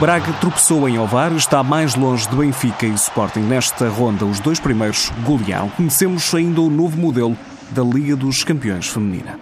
Braga tropeçou em Ovar e está mais longe de Benfica e Sporting. Nesta ronda, os dois primeiros golearam. Conhecemos ainda o novo modelo da Liga dos Campeões Feminina.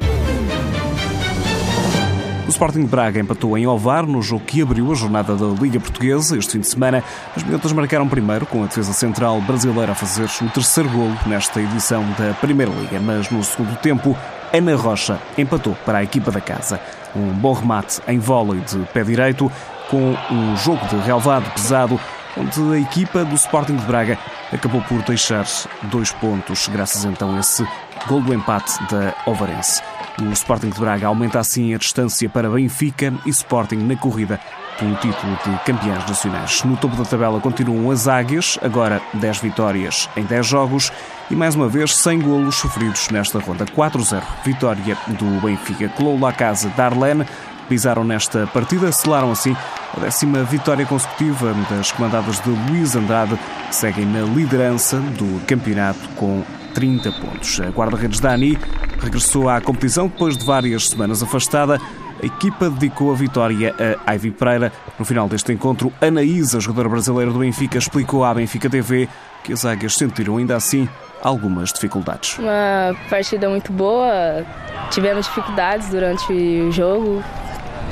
O Sporting de Braga empatou em Ovar no jogo que abriu a jornada da Liga Portuguesa este fim de semana. As minutas marcaram primeiro, com a defesa central brasileira a fazer o terceiro golo nesta edição da Primeira Liga. Mas no segundo tempo, Ana Rocha empatou para a equipa da casa. Um bom remate em vôlei de pé direito com um jogo de relevado pesado, onde a equipa do Sporting de Braga acabou por deixar dois pontos, graças então a esse gol do empate da Ovarense. O Sporting de Braga aumenta assim a distância para Benfica e Sporting na corrida pelo título de campeões nacionais. No topo da tabela continuam as Águias, agora 10 vitórias em 10 jogos e mais uma vez 100 golos sofridos nesta ronda. 4-0, vitória do Benfica. Colou a casa Darlene, pisaram nesta partida, selaram assim a décima vitória consecutiva das comandadas de Luís Andrade, seguem na liderança do campeonato com 30 pontos. A guarda-redes Dani regressou à competição depois de várias semanas afastada. A equipa dedicou a vitória a Ivy Pereira. No final deste encontro, Anaísa, jogadora brasileira do Benfica, explicou à Benfica TV que as águias sentiram ainda assim algumas dificuldades. Uma partida muito boa, tivemos dificuldades durante o jogo,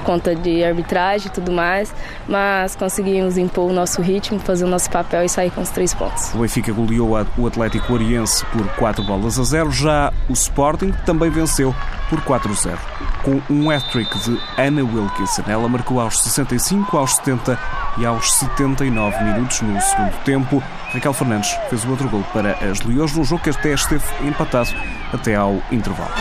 conta de arbitragem e tudo mais, mas conseguimos impor o nosso ritmo, fazer o nosso papel e sair com os três pontos. O Benfica goleou o Atlético Oriense por 4 bolas a 0, já o Sporting também venceu por 4-0, com um hat-trick de Anna Wilkinson. Ela marcou aos 65, aos 70 e aos 79 minutos no segundo tempo. Raquel Fernandes fez o outro gol para as Leões num jogo que até esteve empatado até ao intervalo.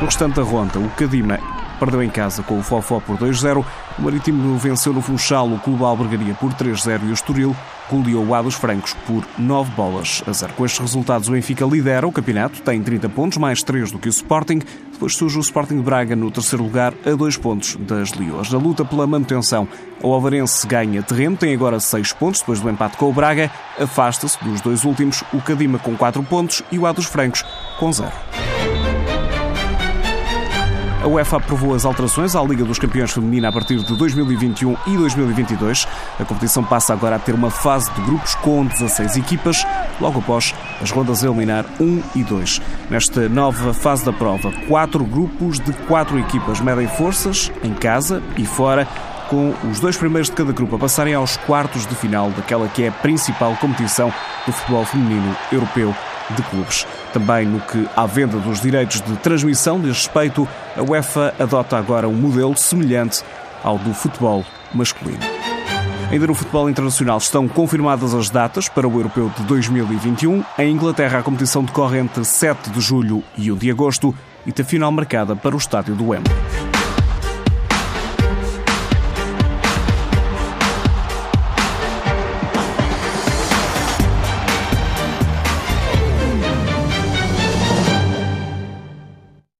No restante da ronda, o Cadima perdeu em casa com o Fofó por 2-0. O Marítimo venceu no Funchal o Clube Albergaria por 3-0 e o Estoril goleou o A dos Francos por 9 bolas a 0. Com estes resultados, o Benfica lidera o campeonato, tem 30 pontos, mais 3 do que o Sporting. Depois surge o Sporting de Braga no terceiro lugar, a 2 pontos das Leões. Na luta pela manutenção, o Alvarense ganha terreno, tem agora 6 pontos depois do empate com o Braga. Afasta-se dos dois últimos, o Cadima com 4 pontos e o A dos Francos com 0. A UEFA aprovou as alterações à Liga dos Campeões Feminina a partir de 2021 e 2022. A competição passa agora a ter uma fase de grupos com 16 equipas, logo após as rondas eliminar 1 e 2. Nesta nova fase da prova, quatro grupos de quatro equipas medem forças, em casa e fora, com os dois primeiros de cada grupo a passarem aos quartos de final daquela que é a principal competição do futebol feminino europeu de clubes. Também no que à venda dos direitos de transmissão diz respeito, a UEFA adota agora um modelo semelhante ao do futebol masculino. Ainda no futebol internacional estão confirmadas as datas para o Europeu de 2021. Em Inglaterra, a competição decorre entre 7 de julho e 1 de agosto e tem final marcada para o estádio do Wembley.